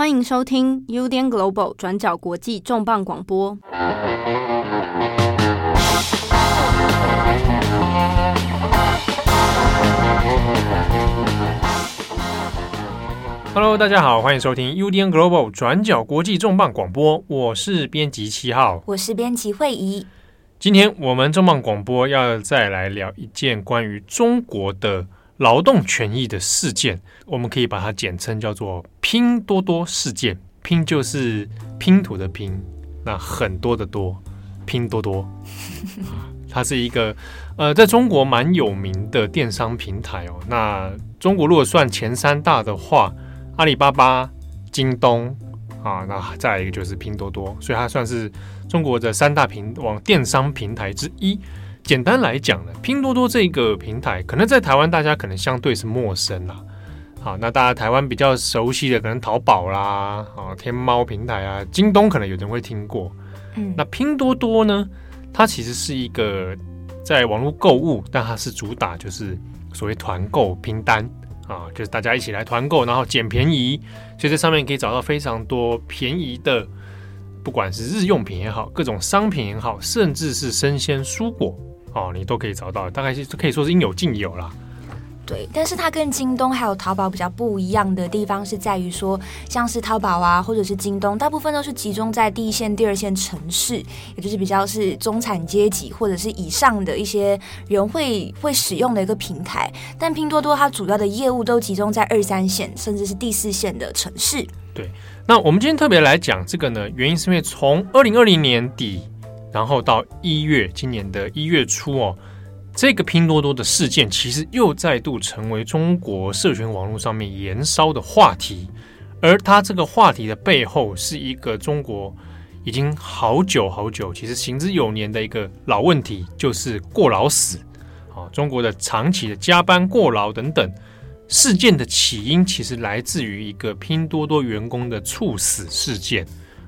欢迎收听 UDN Global 转角国际重磅广播。Hello，大家好，欢迎收听 UDN Global 转角国际重磅广播。我是编辑七号，我是编辑惠仪。今天我们重磅广播要再来聊一件关于中国的劳动权益的事件，我们可以把它简称叫做“拼多多事件”。拼就是拼图的拼，那很多的多，拼多多，它是一个呃，在中国蛮有名的电商平台哦。那中国如果算前三大的话，阿里巴巴、京东啊，那再一个就是拼多多，所以它算是中国的三大平网电商平台之一。简单来讲呢，拼多多这个平台，可能在台湾大家可能相对是陌生啦。好，那大家台湾比较熟悉的，可能淘宝啦，啊，天猫平台啊，京东可能有人会听过。嗯，那拼多多呢，它其实是一个在网络购物，但它是主打就是所谓团购拼单啊，就是大家一起来团购，然后捡便宜，所以在上面可以找到非常多便宜的，不管是日用品也好，各种商品也好，甚至是生鲜蔬果。哦，你都可以找到，大概是可以说是应有尽有啦。对，但是它跟京东还有淘宝比较不一样的地方是在于说，像是淘宝啊，或者是京东，大部分都是集中在第一线、第二线城市，也就是比较是中产阶级或者是以上的一些人会会使用的一个平台。但拼多多它主要的业务都集中在二三线，甚至是第四线的城市。对，那我们今天特别来讲这个呢，原因是因为从二零二零年底。然后到一月，今年的一月初哦，这个拼多多的事件其实又再度成为中国社群网络上面延烧的话题，而它这个话题的背后是一个中国已经好久好久，其实行之有年的一个老问题，就是过劳死啊，中国的长期的加班过劳等等事件的起因，其实来自于一个拼多多员工的猝死事件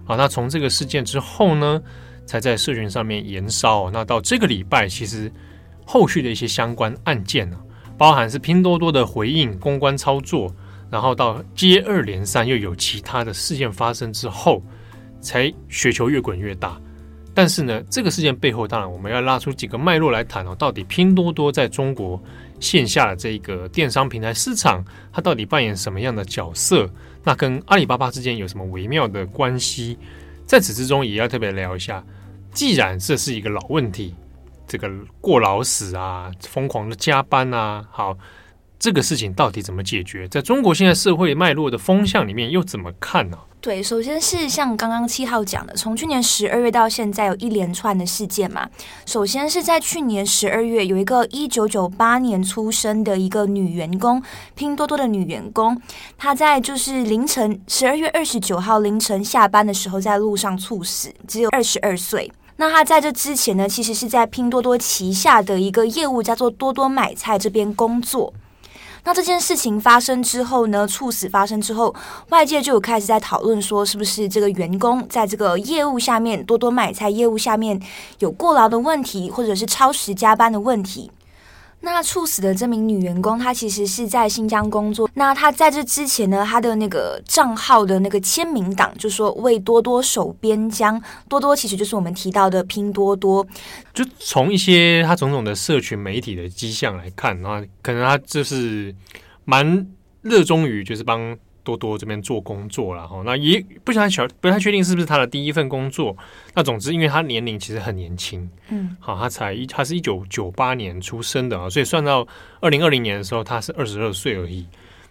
啊。那从这个事件之后呢，才在社群上面延烧。那到这个礼拜，其实后续的一些相关案件呢，包含是拼多多的回应、公关操作，然后到接二连三又有其他的事件发生之后，才雪球越滚越大。但是呢，这个事件背后，当然我们要拉出几个脉络来谈哦，到底拼多多在中国线下的这个电商平台市场，它到底扮演什么样的角色？那跟阿里巴巴之间有什么微妙的关系？在此之中，也要特别聊一下。既然这是一个老问题，这个过劳死啊，疯狂的加班啊，好，这个事情到底怎么解决？在中国现在社会脉络的风向里面，又怎么看呢？对，首先是像刚刚七号讲的，从去年十二月到现在，有一连串的事件嘛。首先是在去年十二月，有一个一九九八年出生的一个女员工，拼多多的女员工，她在就是凌晨十二月二十九号凌晨下班的时候，在路上猝死，只有二十二岁。那他在这之前呢，其实是在拼多多旗下的一个业务叫做多多买菜这边工作。那这件事情发生之后呢，猝死发生之后，外界就有开始在讨论说，是不是这个员工在这个业务下面，多多买菜业务下面有过劳的问题，或者是超时加班的问题。那猝死的这名女员工，她其实是在新疆工作。那她在这之前呢，她的那个账号的那个签名档就说为多多守边疆。多多其实就是我们提到的拼多多。就从一些他种种的社群媒体的迹象来看，那可能他就是蛮热衷于就是帮。多多这边做工作了哈，那也不太小不太确定是不是他的第一份工作。那总之，因为他年龄其实很年轻，嗯，好，他才一他是一九九八年出生的啊，所以算到二零二零年的时候，他是二十二岁而已。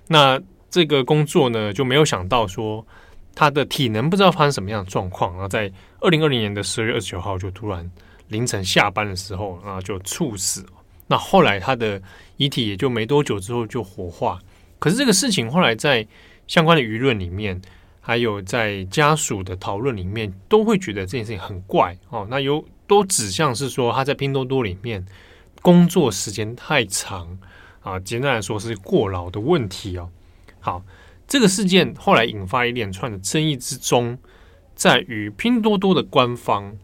那这个工作呢，就没有想到说他的体能不知道发生什么样的状况，然后在二零二零年的十二月二十九号就突然凌晨下班的时候啊就猝死。那后来他的遗体也就没多久之后就火化。可是这个事情后来在相关的舆论里面，还有在家属的讨论里面，都会觉得这件事情很怪哦。那有都指向是说他在拼多多里面工作时间太长啊，简单来说是过劳的问题哦。好，这个事件后来引发一连串的争议之中，在于拼多多的官方，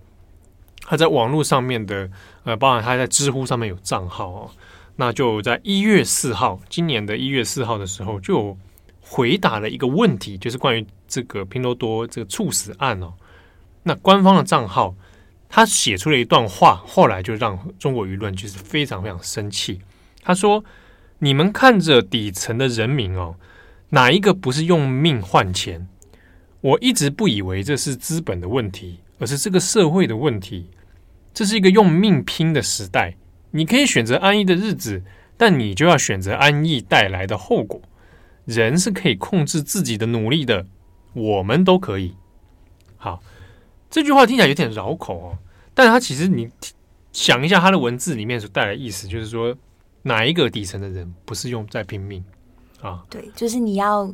他在网络上面的呃，包含他在知乎上面有账号哦，那就在一月四号，今年的一月四号的时候就。回答了一个问题，就是关于这个拼多多这个猝死案哦。那官方的账号他写出了一段话，后来就让中国舆论就是非常非常生气。他说：“你们看着底层的人民哦，哪一个不是用命换钱？我一直不以为这是资本的问题，而是这个社会的问题。这是一个用命拼的时代，你可以选择安逸的日子，但你就要选择安逸带来的后果。”人是可以控制自己的努力的，我们都可以。好，这句话听起来有点绕口哦，但是它其实你想一下，它的文字里面所带来的意思，就是说哪一个底层的人不是用在拼命啊？对，就是你要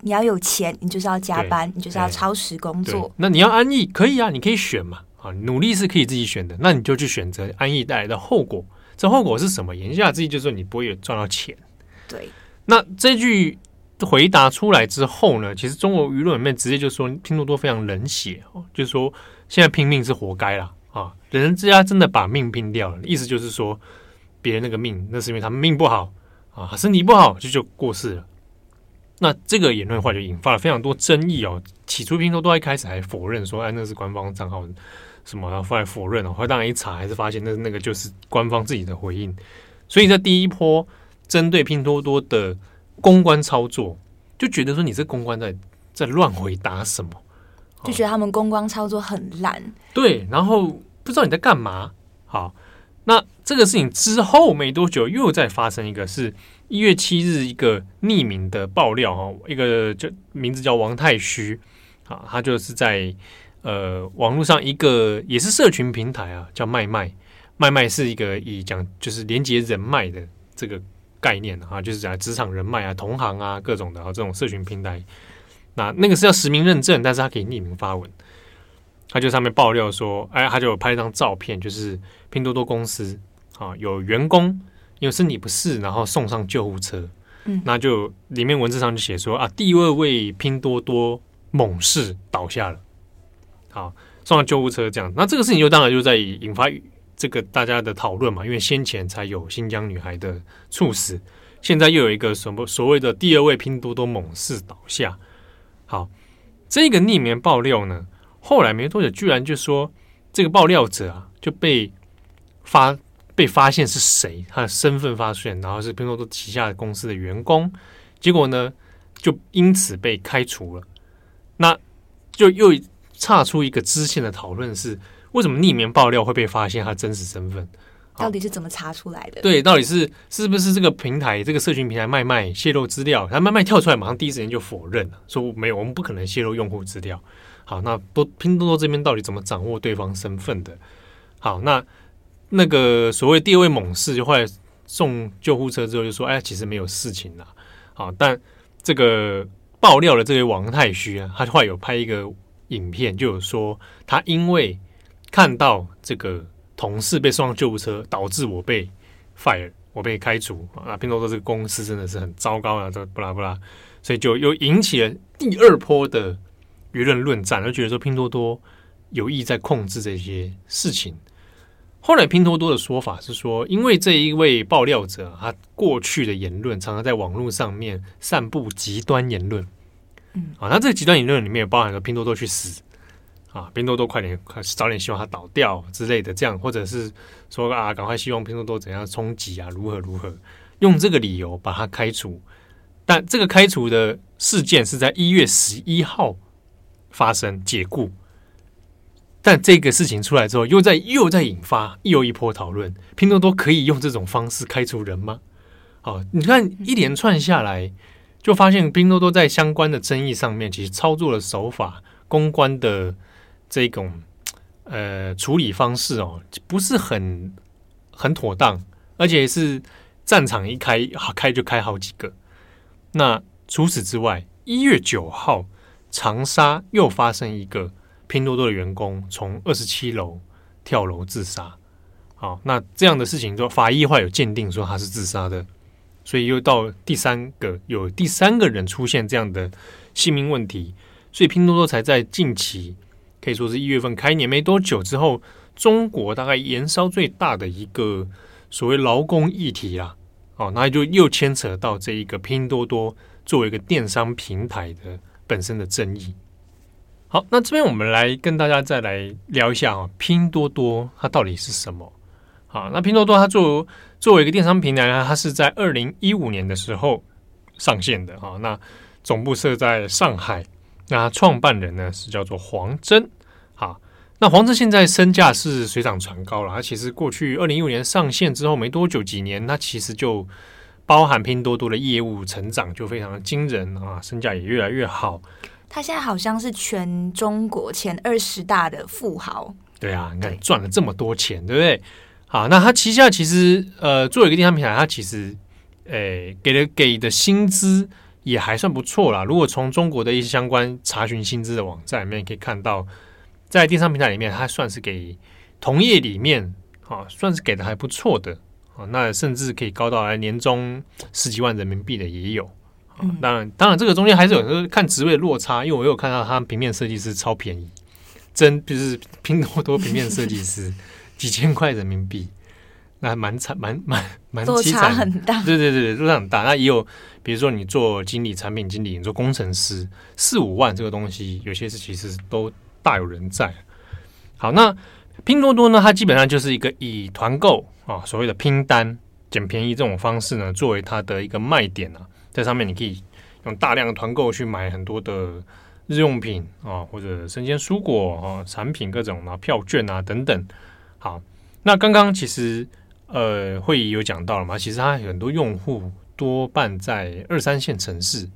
你要有钱，你就是要加班，你就是要超时工作。那你要安逸，可以啊，你可以选嘛。啊，努力是可以自己选的，那你就去选择安逸带来的后果。这后果是什么？言下之意就是说你不会有赚到钱。对，那这句。回答出来之后呢，其实中国舆论里面直接就说拼多多非常冷血哦，就是说现在拼命是活该啦啊，人家真的把命拼掉了，意思就是说别人那个命那是因为他们命不好啊，身体不好就就过世了。那这个言论话就引发了非常多争议哦。起初拼多多一开始还否认说哎那是官方账号什么，然后后来否认了，后来当然一查还是发现那那个就是官方自己的回应。所以在第一波针对拼多多的。公关操作就觉得说你这公关在在乱回答什么，就觉得他们公关操作很烂。对，然后不知道你在干嘛。好，那这个事情之后没多久又再发生一个，是一月七日一个匿名的爆料哦，一个就名字叫王太虚啊，他就是在呃网络上一个也是社群平台啊，叫麦麦，麦麦是一个以讲就是连接人脉的这个。概念啊，就是讲职场人脉啊、同行啊各种的啊，这种社群平台，那那个是要实名认证，但是他可以匿名发文。他就上面爆料说，哎，他就有拍一张照片，就是拼多多公司啊，有员工因为身体不适，然后送上救护车。嗯，那就里面文字上就写说啊，第二位拼多多猛士倒下了，好，送上救护车这样。那这个事情就当然就在引发。这个大家的讨论嘛，因为先前才有新疆女孩的猝死，现在又有一个什么所谓的第二位拼多多猛士倒下。好，这个匿名爆料呢，后来没多久，居然就说这个爆料者啊就被发被发现是谁，他的身份发现，然后是拼多多旗下的公司的员工，结果呢就因此被开除了。那就又岔出一个支线的讨论是。为什么匿名爆料会被发现他真实身份？到底是怎么查出来的？对，到底是是不是这个平台、这个社群平台麦麦泄露资料？他麦麦跳出来，马上第一时间就否认了，说没有，我们不可能泄露用户资料。好，那多拼多多这边到底怎么掌握对方身份的？好，那那个所谓第二位猛士就后来送救护车之后就说：“哎，其实没有事情啦。”好，但这个爆料的这位王太虚啊，他后来有拍一个影片，就有说他因为。看到这个同事被送上救护车，导致我被 fire，我被开除啊！拼多多这个公司真的是很糟糕啊！这不拉不拉，所以就又引起了第二波的舆论论战，就觉得说拼多多有意在控制这些事情。后来拼多多的说法是说，因为这一位爆料者他过去的言论常常在网络上面散布极端言论，嗯啊，那这个极端言论里面也包含了拼多多去死。啊，拼多多快点，快早点希望它倒掉之类的，这样或者是说啊，赶快希望拼多多怎样冲击啊，如何如何，用这个理由把它开除。但这个开除的事件是在一月十一号发生解雇，但这个事情出来之后，又在又在引发又一波讨论。拼多多可以用这种方式开除人吗？好，你看一连串下来，就发现拼多多在相关的争议上面，其实操作的手法、公关的。这种呃处理方式哦，不是很很妥当，而且是战场一开开就开好几个。那除此之外，一月九号，长沙又发生一个拼多多的员工从二十七楼跳楼自杀。好，那这样的事情，就法医话有鉴定说他是自杀的，所以又到第三个有第三个人出现这样的性命问题，所以拼多多才在近期。可以说是一月份开年没多久之后，中国大概延烧最大的一个所谓劳工议题啦。哦，那就又牵扯到这一个拼多多作为一个电商平台的本身的争议。好，那这边我们来跟大家再来聊一下啊，拼多多它到底是什么？好，那拼多多它作为作为一个电商平台呢，它是在二零一五年的时候上线的啊。那总部设在上海，那创办人呢是叫做黄峥。好，那黄峥现在身价是水涨船高了。它其实过去二零一五年上线之后没多久几年，他其实就包含拼多多的业务成长就非常的惊人啊，身价也越来越好。他现在好像是全中国前二十大的富豪。对啊，你看赚了这么多钱，对不对？好，那他旗下其实呃，作为一个电商平台，他其实诶给的给的薪资也还算不错啦。如果从中国的一些相关查询薪资的网站里面可以看到，在电商平台里面，它算是给同业里面啊，算是给的还不错的啊。那甚至可以高到来年终十几万人民币的也有。嗯、当然，当然，这个中间还是有时候看职位的落差，因为我有看到他平面设计师超便宜，真就是拼多多平面设计师 几千块人民币，那还蛮惨，蛮蛮蛮凄惨很大。对对对，落差很大。那也有，比如说你做经理、产品经理，你做工程师，四五万这个东西，有些是其实都大有人在。好，那拼多多呢，它基本上就是一个以团购啊，所谓的拼单捡便宜这种方式呢，作为它的一个卖点啊。在上面你可以用大量的团购去买很多的日用品啊，或者生鲜蔬果啊产品各种啊票券啊等等。好，那刚刚其实呃会议有讲到了嘛，其实它很多用户多半在二三线城市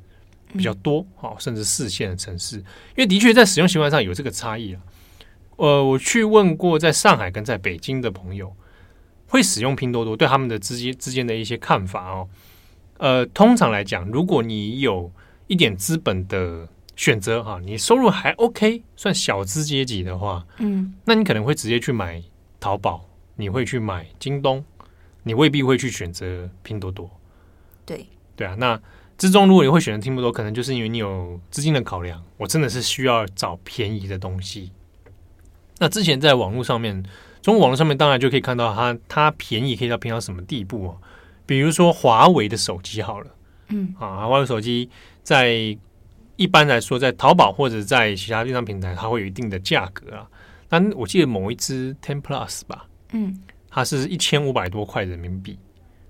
比较多，好，甚至四线的城市，因为的确在使用习惯上有这个差异啊。呃，我去问过在上海跟在北京的朋友，会使用拼多多，对他们的之间之间的一些看法哦。呃，通常来讲，如果你有一点资本的选择哈，你收入还 OK，算小资阶级的话，嗯，那你可能会直接去买淘宝，你会去买京东，你未必会去选择拼多多。对对啊，那之中如果你会选择拼多多，可能就是因为你有资金的考量，我真的是需要找便宜的东西。那之前在网络上面，中国网络上面当然就可以看到它，它便宜可以到便宜到什么地步哦。比如说华为的手机好了，嗯啊，华为手机在一般来说，在淘宝或者在其他电商平台，它会有一定的价格啊。但我记得某一支 Ten Plus 吧，嗯，它是一千五百多块人民币，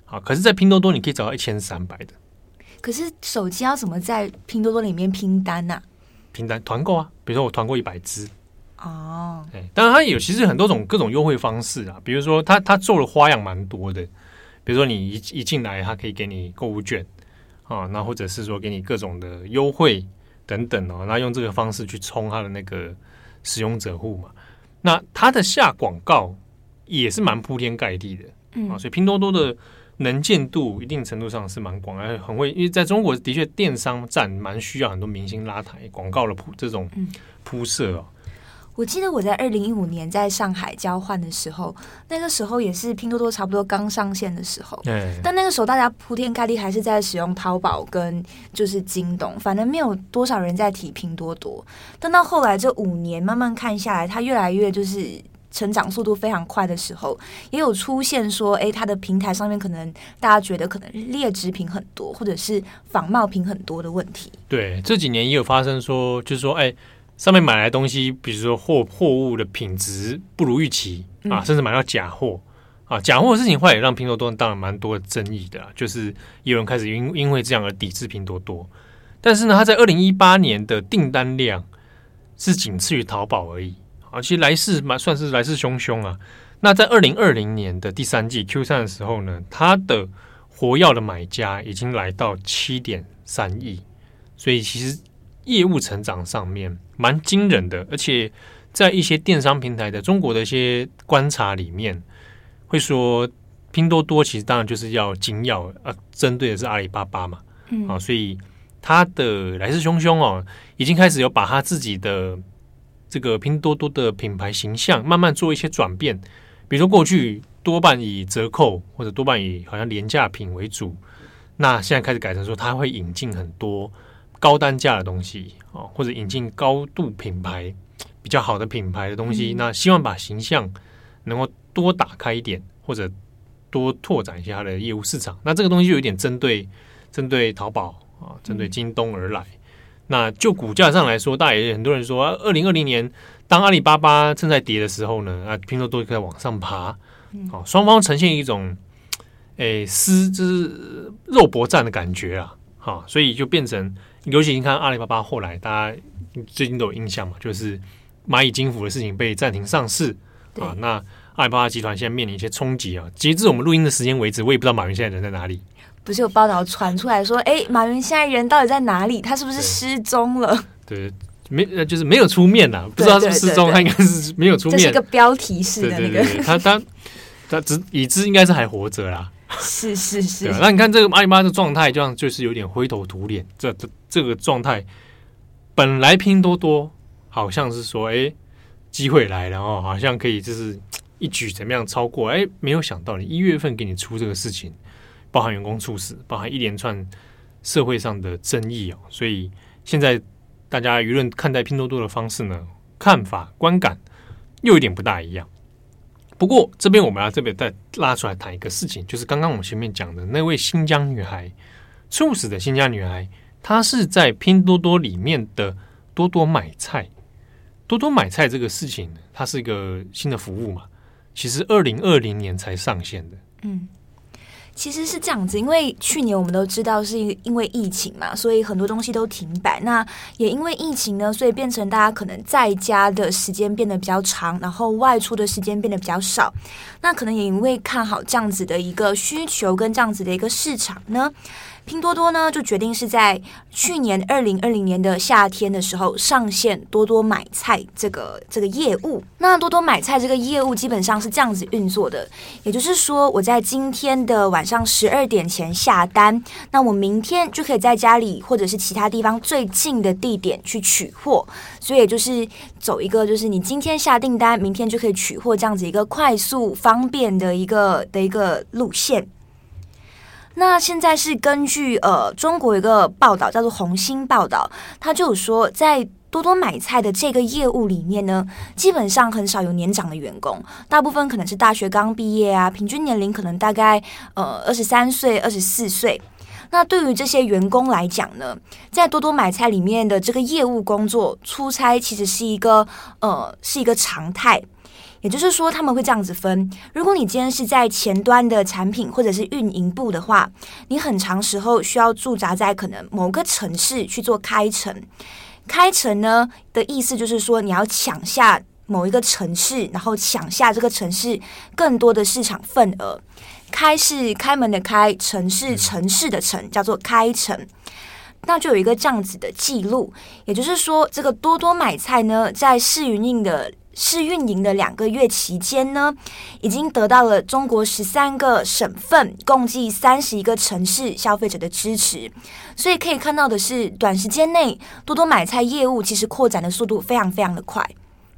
啊，可是，在拼多多你可以找到一千三百的。可是手机要怎么在拼多多里面拼单呢？啊？拼单团购啊，比如说我团购一百支哦，哎，当然它有其实很多种各种优惠方式啊，比如说它它做的花样蛮多的。比如说，你一一进来，它可以给你购物券啊，那或者是说给你各种的优惠等等哦，那用这个方式去充它的那个使用者户嘛。那它的下广告也是蛮铺天盖地的，嗯啊，所以拼多多的能见度一定程度上是蛮广，而且很会，因为在中国的确电商站蛮需要很多明星拉抬广告的铺这种铺设哦。我记得我在二零一五年在上海交换的时候，那个时候也是拼多多差不多刚上线的时候。对。但那个时候大家铺天盖地还是在使用淘宝跟就是京东，反正没有多少人在提拼多多。但到后来这五年慢慢看下来，它越来越就是成长速度非常快的时候，也有出现说，哎，它的平台上面可能大家觉得可能劣质品很多，或者是仿冒品很多的问题。对，这几年也有发生说，就是说，哎。上面买来的东西，比如说货货物的品质不如预期啊，甚至买到假货啊，假货的事情，后来也让拼多多当然蛮多的争议的，就是有人开始因因为这样而抵制拼多多。但是呢，它在二零一八年的订单量是仅次于淘宝而已啊，其实来势蛮算是来势汹汹啊。那在二零二零年的第三季 Q 三的时候呢，它的活药的买家已经来到七点三亿，所以其实。业务成长上面蛮惊人的，而且在一些电商平台的中国的一些观察里面，会说拼多多其实当然就是要紧咬啊，针对的是阿里巴巴嘛，嗯，啊，所以它的来势汹汹哦，已经开始有把它自己的这个拼多多的品牌形象慢慢做一些转变，比如说过去多半以折扣或者多半以好像廉价品为主，那现在开始改成说它会引进很多。高单价的东西啊，或者引进高度品牌比较好的品牌的东西，那希望把形象能够多打开一点，或者多拓展一下它的业务市场。那这个东西就有点针对针对淘宝啊，针对京东而来。那就股价上来说，大家也很多人说，二零二零年当阿里巴巴正在跌的时候呢，啊，拼多多可以往上爬。好，双方呈现一种，诶，丝就是肉搏战的感觉啊。好，所以就变成，尤其你看阿里巴巴后来，大家最近都有印象嘛，就是蚂蚁金服的事情被暂停上市啊。那阿里巴巴集团现在面临一些冲击啊。截至我们录音的时间为止，我也不知道马云现在人在哪里。不是有报道传出来说，哎，马云现在人到底在哪里？他是不是失踪了？对，没，就是没有出面呐，不知道是不是失踪，他应该是没有出面。这是个标题式的那个，他他。他只已知应该是还活着啦，是是是。那你看这个阿里巴巴的状态，这样就是有点灰头土脸。这这这个状态，本来拼多多好像是说，哎，机会来了哦，好像可以就是一举怎么样超过，哎，没有想到你一月份给你出这个事情，包含员工猝死，包含一连串社会上的争议哦，所以现在大家舆论看待拼多多的方式呢，看法观感又有点不大一样。不过这边我们要特别再拉出来谈一个事情，就是刚刚我们前面讲的那位新疆女孩猝死的新疆女孩，她是在拼多多里面的多多买菜。多多买菜这个事情，它是一个新的服务嘛，其实二零二零年才上线的。嗯。其实是这样子，因为去年我们都知道是因为疫情嘛，所以很多东西都停摆。那也因为疫情呢，所以变成大家可能在家的时间变得比较长，然后外出的时间变得比较少。那可能也因为看好这样子的一个需求跟这样子的一个市场呢。拼多多呢，就决定是在去年二零二零年的夏天的时候上线多多买菜这个这个业务。那多多买菜这个业务基本上是这样子运作的，也就是说，我在今天的晚上十二点前下单，那我明天就可以在家里或者是其他地方最近的地点去取货。所以也就是走一个，就是你今天下订单，明天就可以取货这样子一个快速方便的一个的一个路线。那现在是根据呃中国一个报道叫做红星报道，他就有说，在多多买菜的这个业务里面呢，基本上很少有年长的员工，大部分可能是大学刚毕业啊，平均年龄可能大概呃二十三岁、二十四岁。那对于这些员工来讲呢，在多多买菜里面的这个业务工作，出差其实是一个呃是一个常态。也就是说，他们会这样子分：如果你今天是在前端的产品或者是运营部的话，你很长时候需要驻扎在可能某个城市去做开城。开城呢的意思就是说，你要抢下某一个城市，然后抢下这个城市更多的市场份额。开是开门的开，城是城市的城，叫做开城。那就有一个这样子的记录，也就是说，这个多多买菜呢，在试运营的。试运营的两个月期间呢，已经得到了中国十三个省份，共计三十一个城市消费者的支持。所以可以看到的是，短时间内多多买菜业务其实扩展的速度非常非常的快。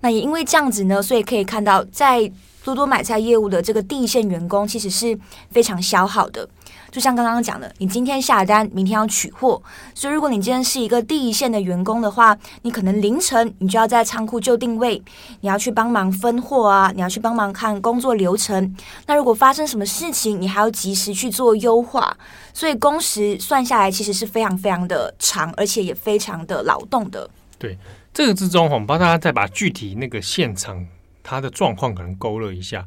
那也因为这样子呢，所以可以看到，在多多买菜业务的这个第一线员工其实是非常消耗的。就像刚刚讲的，你今天下单，明天要取货，所以如果你今天是一个第一线的员工的话，你可能凌晨你就要在仓库就定位，你要去帮忙分货啊，你要去帮忙看工作流程。那如果发生什么事情，你还要及时去做优化，所以工时算下来其实是非常非常的长，而且也非常的劳动的。对，这个之中，我们帮大家再把具体那个现场它的状况可能勾勒一下，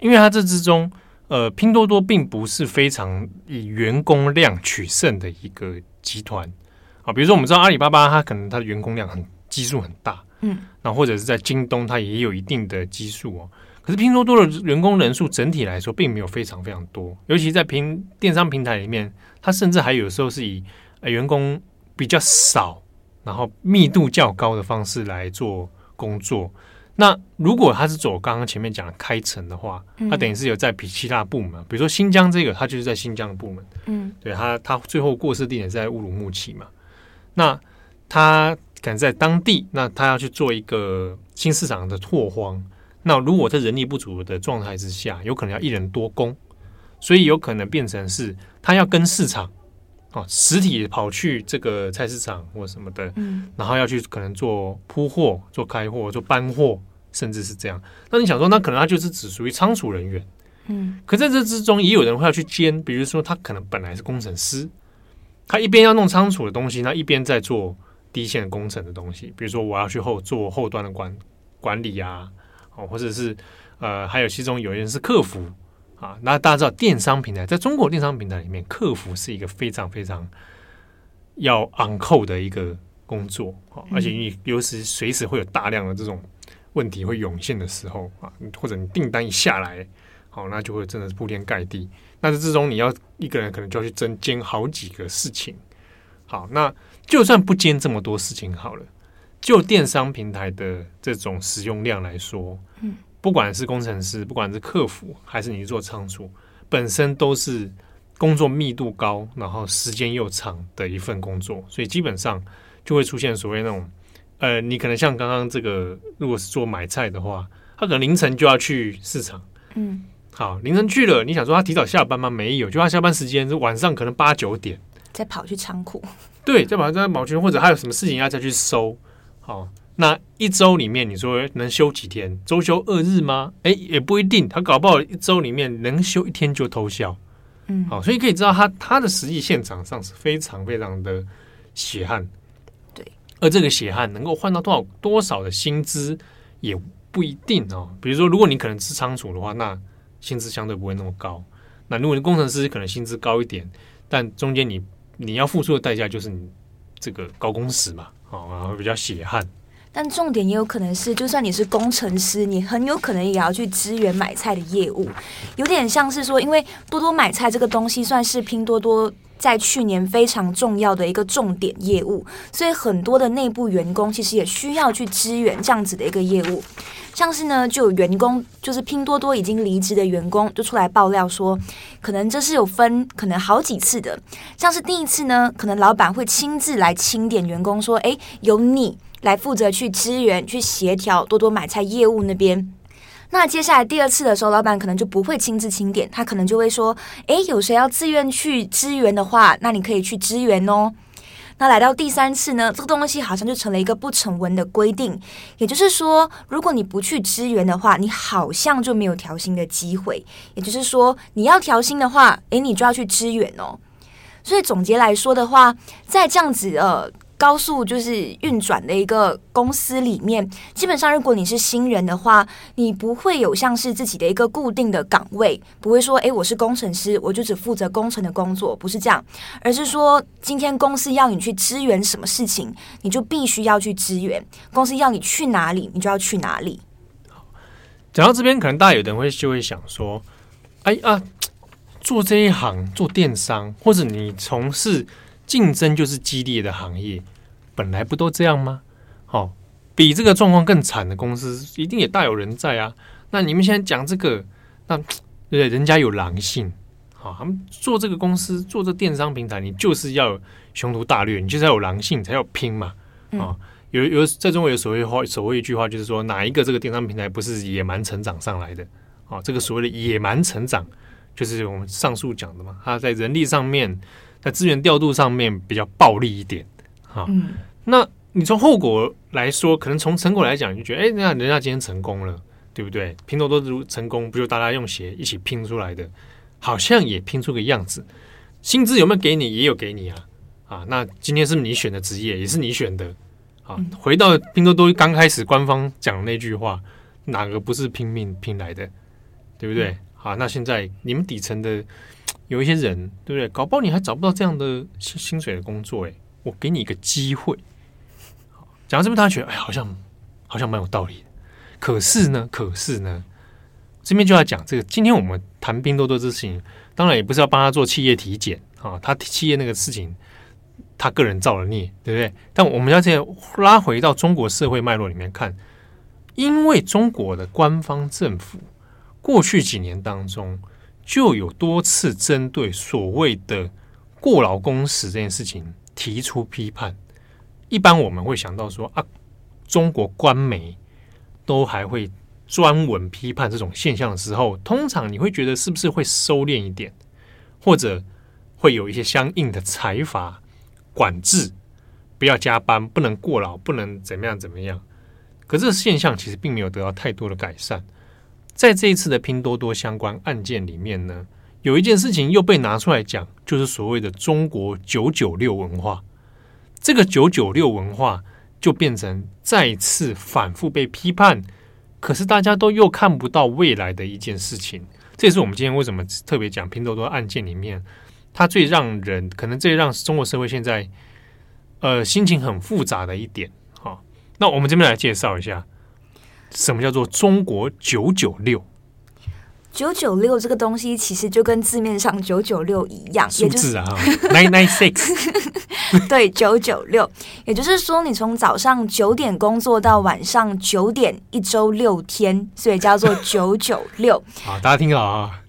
因为它这之中。呃，拼多多并不是非常以员工量取胜的一个集团啊。比如说，我们知道阿里巴巴，它可能它的员工量很基数很大，嗯，那或者是在京东，它也有一定的基数哦。可是拼多多的员工人数整体来说，并没有非常非常多，尤其在平电商平台里面，它甚至还有时候是以呃员工比较少，然后密度较高的方式来做工作。那如果他是走刚刚前面讲的开城的话，他等于是有在比其他部门，比如说新疆这个，他就是在新疆的部门，嗯，对他，他最后过世地点在乌鲁木齐嘛，那他可能在当地，那他要去做一个新市场的拓荒，那如果在人力不足的状态之下，有可能要一人多工，所以有可能变成是他要跟市场啊实体跑去这个菜市场或什么的，嗯，然后要去可能做铺货、做开货、做搬货。甚至是这样，那你想说，那可能他就是只属于仓储人员，嗯，可在这之中也有人会要去兼，比如说他可能本来是工程师，他一边要弄仓储的东西，那一边在做第一线工程的东西，比如说我要去后做后端的管管理啊，哦，或者是呃，还有其中有人是客服啊。那大家知道，电商平台在中国电商平台里面，客服是一个非常非常要 on call 的一个工作啊，而且你有时随时会有大量的这种问题会涌现的时候啊，或者你订单一下来，好，那就会真的是铺天盖地。但是这种你要一个人可能就要去争兼好几个事情，好，那就算不兼这么多事情好了，就电商平台的这种使用量来说，嗯，不管是工程师，不管是客服，还是你去做仓储，本身都是工作密度高，然后时间又长的一份工作，所以基本上就会出现所谓那种，呃，你可能像刚刚这个，如果是做买菜的话，他可能凌晨就要去市场，嗯。好，凌晨去了，你想说他提早下班吗？没有，就他下班时间是晚上，可能八九点，再跑去仓库。对，再跑再跑去，或者还有什么事情要再去收。好，那一周里面，你说能休几天？周休二日吗？哎，也不一定，他搞不好一周里面能休一天就偷笑。嗯，好，所以可以知道他他的实际现场上是非常非常的血汗。对，而这个血汗能够换到多少多少的薪资也不一定哦。比如说，如果你可能是仓储的话，那薪资相对不会那么高，那如果你工程师可能薪资高一点，但中间你你要付出的代价就是你这个高工时嘛，哦，然后比较血汗。但重点也有可能是，就算你是工程师，你很有可能也要去支援买菜的业务，有点像是说，因为多多买菜这个东西算是拼多多在去年非常重要的一个重点业务，所以很多的内部员工其实也需要去支援这样子的一个业务。像是呢，就有员工，就是拼多多已经离职的员工，就出来爆料说，可能这是有分，可能好几次的。像是第一次呢，可能老板会亲自来清点员工，说，诶，有你来负责去支援、去协调多多买菜业务那边。那接下来第二次的时候，老板可能就不会亲自清点，他可能就会说，诶，有谁要自愿去支援的话，那你可以去支援哦。那来到第三次呢，这个东西好像就成了一个不成文的规定，也就是说，如果你不去支援的话，你好像就没有调薪的机会。也就是说，你要调薪的话，诶，你就要去支援哦。所以总结来说的话，在这样子呃。高速就是运转的一个公司里面，基本上如果你是新人的话，你不会有像是自己的一个固定的岗位，不会说，诶，我是工程师，我就只负责工程的工作，不是这样，而是说，今天公司要你去支援什么事情，你就必须要去支援。公司要你去哪里，你就要去哪里。讲到这边，可能大家有的人会就会想说，哎啊，做这一行做电商，或者你从事。竞争就是激烈的行业，本来不都这样吗？好、哦，比这个状况更惨的公司一定也大有人在啊。那你们现在讲这个，那对？人家有狼性，好、哦，他们做这个公司做这电商平台，你就是要雄图大略，你就是要有狼性，才要拼嘛。啊、哦，有有在中国有所谓话，所谓一句话就是说，哪一个这个电商平台不是野蛮成长上来的？啊、哦，这个所谓的野蛮成长，就是我们上述讲的嘛。他在人力上面。在资源调度上面比较暴力一点，哈，嗯，那你从后果来说，可能从成果来讲，你就觉得，哎，那人家今天成功了，对不对？拼多多如成功，不就大家用鞋一起拼出来的？好像也拼出个样子，薪资有没有给你？也有给你啊，啊，那今天是你选的职业，也是你选的，啊，回到拼多多刚开始官方讲的那句话，哪个不是拼命拼来的，对不对？好，那现在你们底层的。有一些人，对不对？搞不好你还找不到这样的薪薪水的工作，哎，我给你一个机会。讲到这边，大家觉得，哎，好像好像蛮有道理。可是呢，可是呢，这边就要讲这个。今天我们谈拼多多这事情，当然也不是要帮他做企业体检啊，他企业那个事情，他个人造了孽，对不对？但我们要这样拉回到中国社会脉络里面看，因为中国的官方政府过去几年当中。就有多次针对所谓的过劳工时这件事情提出批判。一般我们会想到说啊，中国官媒都还会专门批判这种现象的时候，通常你会觉得是不是会收敛一点，或者会有一些相应的财阀管制，不要加班，不能过劳，不能怎么样怎么样。可这个现象其实并没有得到太多的改善。在这一次的拼多多相关案件里面呢，有一件事情又被拿出来讲，就是所谓的中国九九六文化。这个九九六文化就变成再次反复被批判，可是大家都又看不到未来的一件事情。这也是我们今天为什么特别讲拼多多案件里面，它最让人可能最让中国社会现在呃心情很复杂的一点。好，那我们这边来介绍一下，什么叫做中国九九六。九九六这个东西其实就跟字面上九九六一样，数字啊，nine nine six，对，九九六，也就是说你从早上九点工作到晚上九点，一周六天，所以叫做九九六。好，大家听好啊，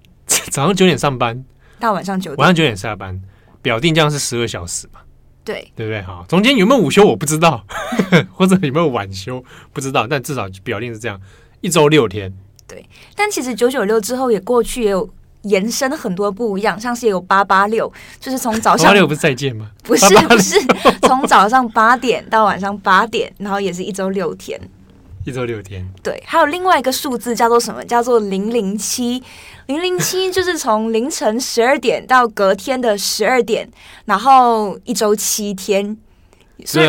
早上九点上班到晚上九点，晚上九点下班，表定这样是十二小时嘛？对，对不对？好，中间有没有午休我不知道，或者有没有晚休不知道，但至少表定是这样，一周六天。对，但其实九九六之后也过去也有延伸很多不一样，像是也有八八六，就是从早上八六不是再见吗？不是不是，从早上八点到晚上八点，然后也是一周六天，一周六天。对，还有另外一个数字叫做什么？叫做零零七，零零七 就是从凌晨十二点到隔天的十二点，然后一周七天。所以。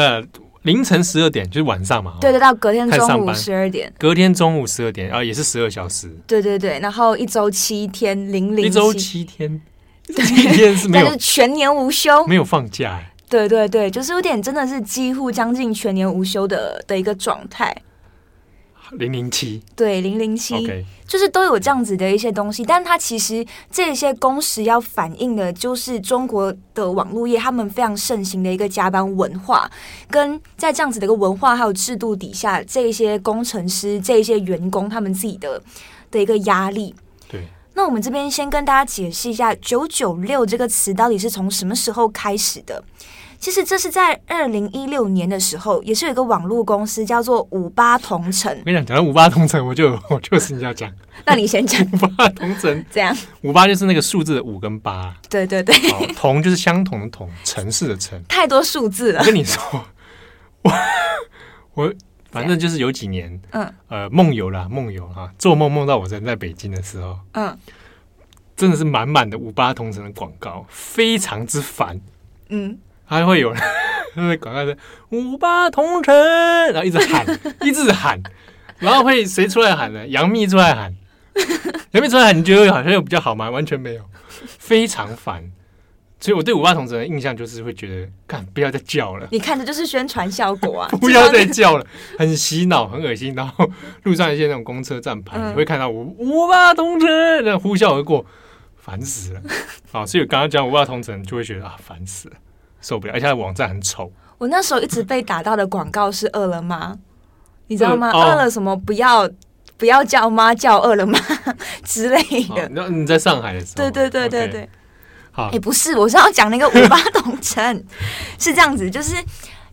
凌晨十二点就是晚上嘛，对对，到隔天中午十二点，隔天中午十二点，然后也是十二小时，对对对，然后一周七天，零零一周七天，七天是没有，是全年无休，没有放假，对对对，就是有点真的是几乎将近全年无休的的一个状态。零零七，对，零零七就是都有这样子的一些东西，但它其实这些工时要反映的，就是中国的网络业他们非常盛行的一个加班文化，跟在这样子的一个文化还有制度底下，这一些工程师、这一些员工他们自己的的一个压力。对，那我们这边先跟大家解释一下“九九六”这个词到底是从什么时候开始的。其实这是在二零一六年的时候，也是有一个网络公司叫做五八同城。我跟你讲，讲到五八同城，我就 我就是你要讲。那你先讲五八同城这样。五八就是那个数字的五跟八。对对对。同就是相同的同，城市的城。太多数字了。我跟你说，我我反正就是有几年，嗯呃梦游啦梦游哈，做梦梦到我人在北京的时候，嗯，真的是满满的五八同城的广告，非常之烦，嗯。还会有人 在广告是“五八同城”，然后一直喊，一直喊，然后会谁出来喊呢？杨幂出来喊，杨幂出来喊，你觉得好像有比较好吗？完全没有，非常烦。所以我对五八同城的印象就是会觉得，干不要再叫了。你看的就是宣传效果啊！不要再叫了，很洗脑，很恶心。然后路上一些那种公车站牌，嗯、你会看到五五八同城，然后呼啸而过，烦死了。啊，所以我刚刚讲五八同城，就会觉得啊，烦死了。受不了，而且它的网站很丑。我那时候一直被打到的广告是饿了么，你知道吗？饿、了什么？不要不要叫妈，叫饿了么 之类的。那、哦、你在上海的时候？对对对对对。Okay. 好，哎、欸，不是，我是要讲那个五八同城，是这样子，就是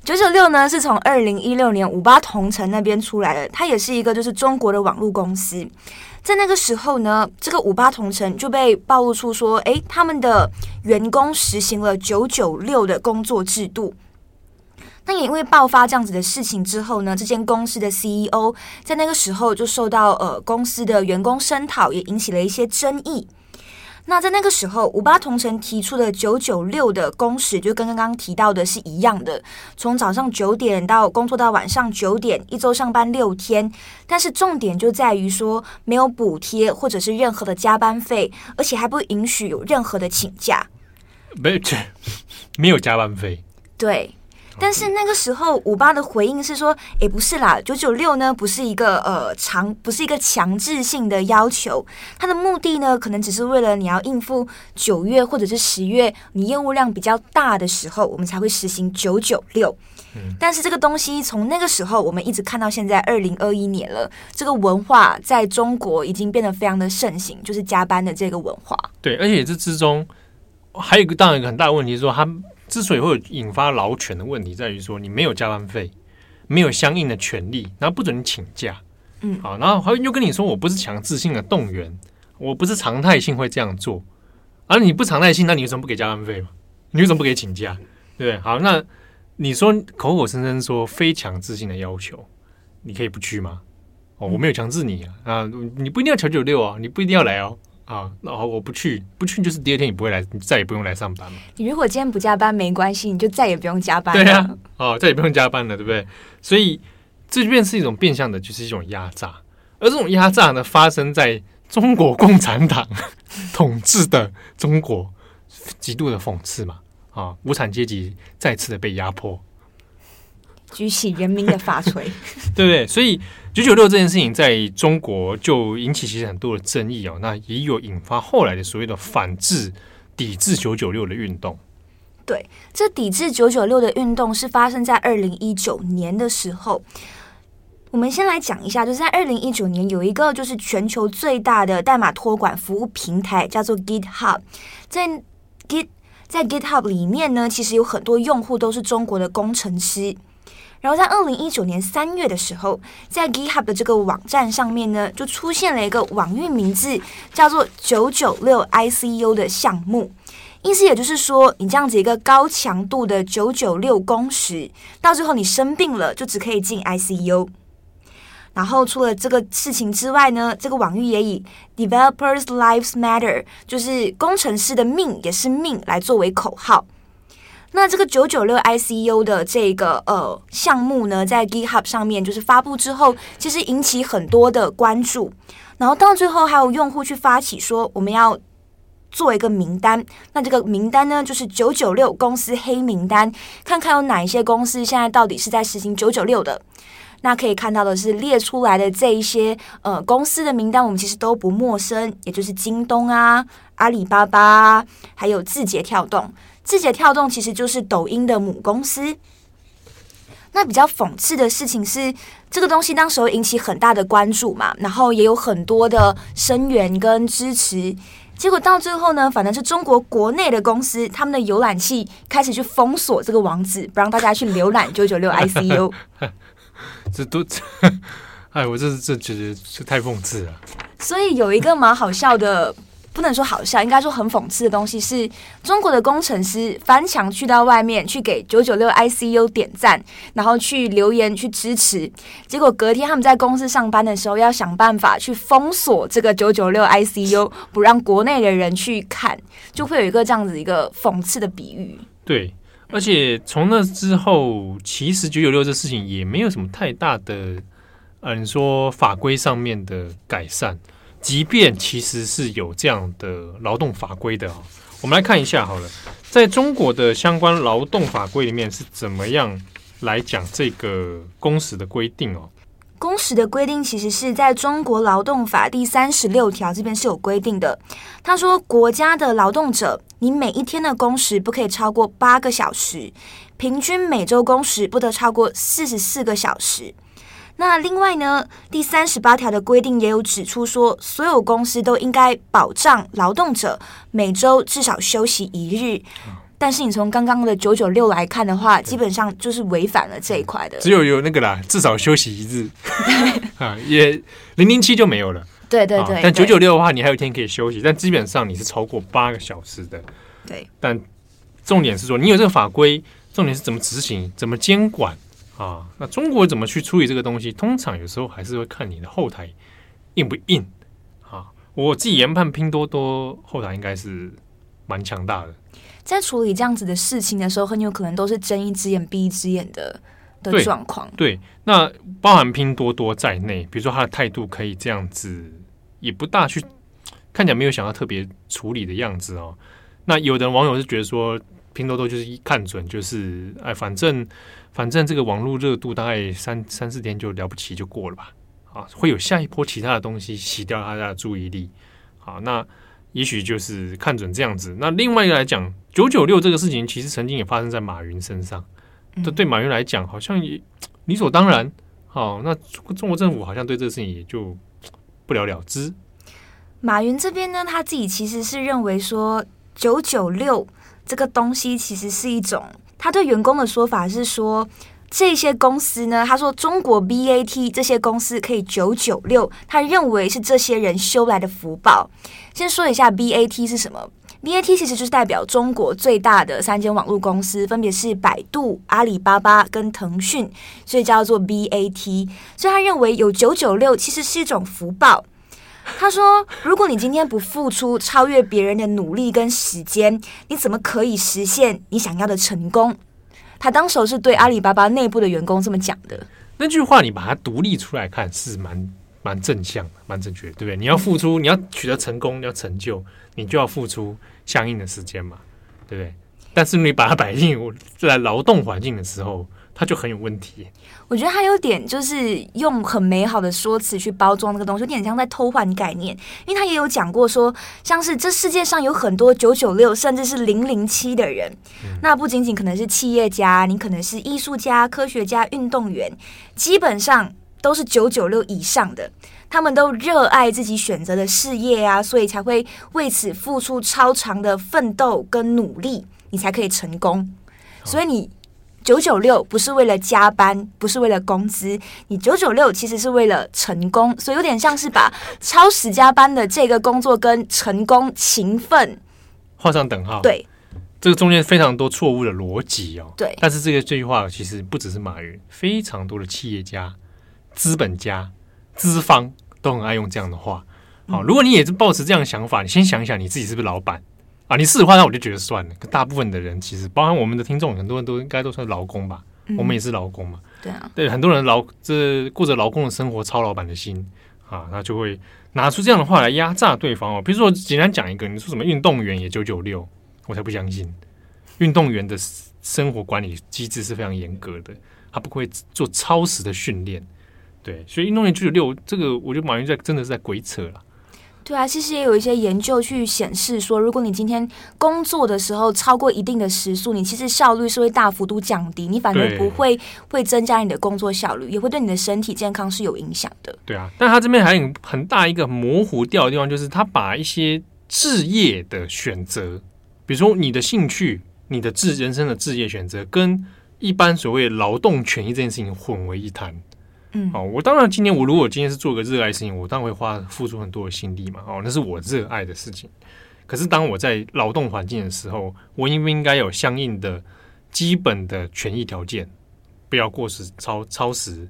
九九六呢，是从二零一六年五八同城那边出来的，它也是一个就是中国的网络公司。在那个时候呢，这个五八同城就被暴露出说，诶，他们的员工实行了九九六的工作制度。那也因为爆发这样子的事情之后呢，这间公司的 CEO 在那个时候就受到呃公司的员工声讨，也引起了一些争议。那在那个时候，五八同城提出的九九六的工时，就跟刚刚提到的是一样的，从早上九点到工作到晚上九点，一周上班六天。但是重点就在于说，没有补贴或者是任何的加班费，而且还不允许有任何的请假。没，没有加班费。对。但是那个时候，五八的回应是说：“诶，不是啦，九九六呢，不是一个呃强，不是一个强制性的要求。它的目的呢，可能只是为了你要应付九月或者是十月你业务量比较大的时候，我们才会实行九九六。但是这个东西从那个时候，我们一直看到现在二零二一年了，这个文化在中国已经变得非常的盛行，就是加班的这个文化。对，而且这之中还有一个当然一个很大的问题是说他。”之所以会有引发劳权的问题，在于说你没有加班费，没有相应的权利，然后不准你请假，嗯，好，然后还又跟你说我不是强制性的动员，我不是常态性会这样做，而你不常态性，那你为什么不给加班费嘛？你为什么不给请假？对不对？好，那你说口口声声说非强制性的要求，你可以不去吗？哦，我没有强制你啊，啊，你不一定要九九六啊，你不一定要来哦。好，然后我不去，不去就是第二天你不会来，你再也不用来上班了。你如果今天不加班没关系，你就再也不用加班了。对呀，哦，再也不用加班了，对不对？所以这便是一种变相的，就是一种压榨。而这种压榨呢，发生在中国共产党 统治的中国，极度的讽刺嘛。啊，无产阶级再次的被压迫。举起人民的法锤，对不对？所以九九六这件事情在中国就引起其实很多的争议哦。那也有引发后来的所谓的反制、抵制九九六的运动。对，这抵制九九六的运动是发生在二零一九年的时候。我们先来讲一下，就是在二零一九年有一个就是全球最大的代码托管服务平台，叫做 GitHub。在 Git 在 GitHub 里面呢，其实有很多用户都是中国的工程师。然后在二零一九年三月的时候，在 GitHub 的这个网站上面呢，就出现了一个网域名字叫做“九九六 ICU” 的项目，意思也就是说，你这样子一个高强度的九九六工时，到最后你生病了，就只可以进 ICU。然后除了这个事情之外呢，这个网域也以 “Developers Lives Matter”，就是工程师的命也是命来作为口号。那这个九九六 ICU 的这个呃项目呢，在 GitHub 上面就是发布之后，其实引起很多的关注。然后到最后还有用户去发起说，我们要做一个名单。那这个名单呢，就是九九六公司黑名单，看看有哪一些公司现在到底是在实行九九六的。那可以看到的是列出来的这一些呃公司的名单，我们其实都不陌生，也就是京东啊、阿里巴巴，还有字节跳动。字节跳动其实就是抖音的母公司。那比较讽刺的事情是，这个东西当时候引起很大的关注嘛，然后也有很多的声援跟支持。结果到最后呢，反正是中国国内的公司，他们的浏览器开始去封锁这个网址，不让大家去浏览九九六 ICU。这都，哎，我这是这觉得这太讽刺了。所以有一个蛮好笑的。不能说好笑，应该说很讽刺的东西是，中国的工程师翻墙去到外面去给九九六 ICU 点赞，然后去留言去支持，结果隔天他们在公司上班的时候要想办法去封锁这个九九六 ICU，不让国内的人去看，就会有一个这样子一个讽刺的比喻。对，而且从那之后，其实九九六这事情也没有什么太大的，嗯，说法规上面的改善。即便其实是有这样的劳动法规的啊，我们来看一下好了，在中国的相关劳动法规里面是怎么样来讲这个工时的规定哦？工时的规定其实是在中国劳动法第三十六条这边是有规定的。他说，国家的劳动者，你每一天的工时不可以超过八个小时，平均每周工时不得超过四十四个小时。那另外呢，第三十八条的规定也有指出说，所有公司都应该保障劳动者每周至少休息一日。但是你从刚刚的九九六来看的话，基本上就是违反了这一块的。只有有那个啦，至少休息一日 啊，也零零七就没有了。对对对。但九九六的话，你还有一天可以休息，但基本上你是超过八个小时的。对。但重点是说，你有这个法规，重点是怎么执行，怎么监管。啊，那中国怎么去处理这个东西？通常有时候还是会看你的后台硬不硬啊。我自己研判，拼多多后台应该是蛮强大的。在处理这样子的事情的时候，很有可能都是睁一只眼闭一只眼的的状况。对，那包含拼多多在内，比如说他的态度可以这样子，也不大去看起来没有想要特别处理的样子哦。那有的网友是觉得说，拼多多就是一看准，就是哎，反正。反正这个网络热度大概三三四天就了不起就过了吧，啊，会有下一波其他的东西洗掉大家的注意力，好，那也许就是看准这样子。那另外一个来讲，九九六这个事情其实曾经也发生在马云身上，这对马云来讲好像也 理所当然。好，那中国政府好像对这个事情也就不了了之。马云这边呢，他自己其实是认为说九九六这个东西其实是一种。他对员工的说法是说，这些公司呢，他说中国 BAT 这些公司可以九九六，他认为是这些人修来的福报。先说一下 BAT 是什么，BAT 其实就是代表中国最大的三间网络公司，分别是百度、阿里巴巴跟腾讯，所以叫做 BAT。所以他认为有九九六其实是一种福报。他说：“如果你今天不付出超越别人的努力跟时间，你怎么可以实现你想要的成功？”他当时是对阿里巴巴内部的员工这么讲的。那句话你把它独立出来看，是蛮蛮正向，蛮正确，对不对？你要付出，你要取得成功，要成就，你就要付出相应的时间嘛，对不对？但是你把它摆进在劳动环境的时候。他就很有问题。我觉得他有点就是用很美好的说辞去包装那个东西，有点像在偷换概念。因为他也有讲过说，像是这世界上有很多九九六甚至是零零七的人，嗯、那不仅仅可能是企业家，你可能是艺术家、科学家、运动员，基本上都是九九六以上的。他们都热爱自己选择的事业啊，所以才会为此付出超长的奋斗跟努力，你才可以成功。所以你。九九六不是为了加班，不是为了工资，你九九六其实是为了成功，所以有点像是把 超时加班的这个工作跟成功、勤奋画上等号。对，这个中间非常多错误的逻辑哦。对，但是这个这句话其实不只是马云，非常多的企业家、资本家、资方都很爱用这样的话。好，如果你也是抱持这样的想法，你先想一想你自己是不是老板。啊，你实话，那我就觉得算了。可大部分的人其实，包含我们的听众，很多人都应该都算劳工吧。嗯、我们也是劳工嘛。对啊。对，很多人劳这过着劳工的生活，操老板的心啊，那就会拿出这样的话来压榨对方哦。比如说，简单讲一个，你说什么运动员也九九六，我才不相信。运动员的生活管理机制是非常严格的，他不会做超时的训练。对，所以运动员九九六，这个我觉得马云在真的是在鬼扯了。对啊，其实也有一些研究去显示说，如果你今天工作的时候超过一定的时速，你其实效率是会大幅度降低，你反而不会会增加你的工作效率，也会对你的身体健康是有影响的。对啊，但他这边还有很大一个模糊掉的地方，就是他把一些置业的选择，比如说你的兴趣、你的置人生的置业选择，跟一般所谓劳动权益这件事情混为一谈。嗯，哦，我当然今天我如果今天是做个热爱事情，我当然会花付出很多的心力嘛。哦，那是我热爱的事情。可是当我在劳动环境的时候，我应不应该有相应的基本的权益条件？不要过时超超时，